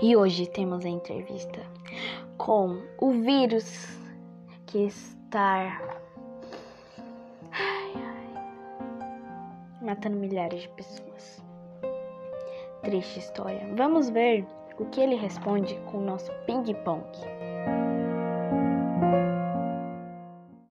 E hoje temos a entrevista com o vírus que está ai, ai, matando milhares de pessoas. Triste história. Vamos ver o que ele responde com o nosso ping-pong.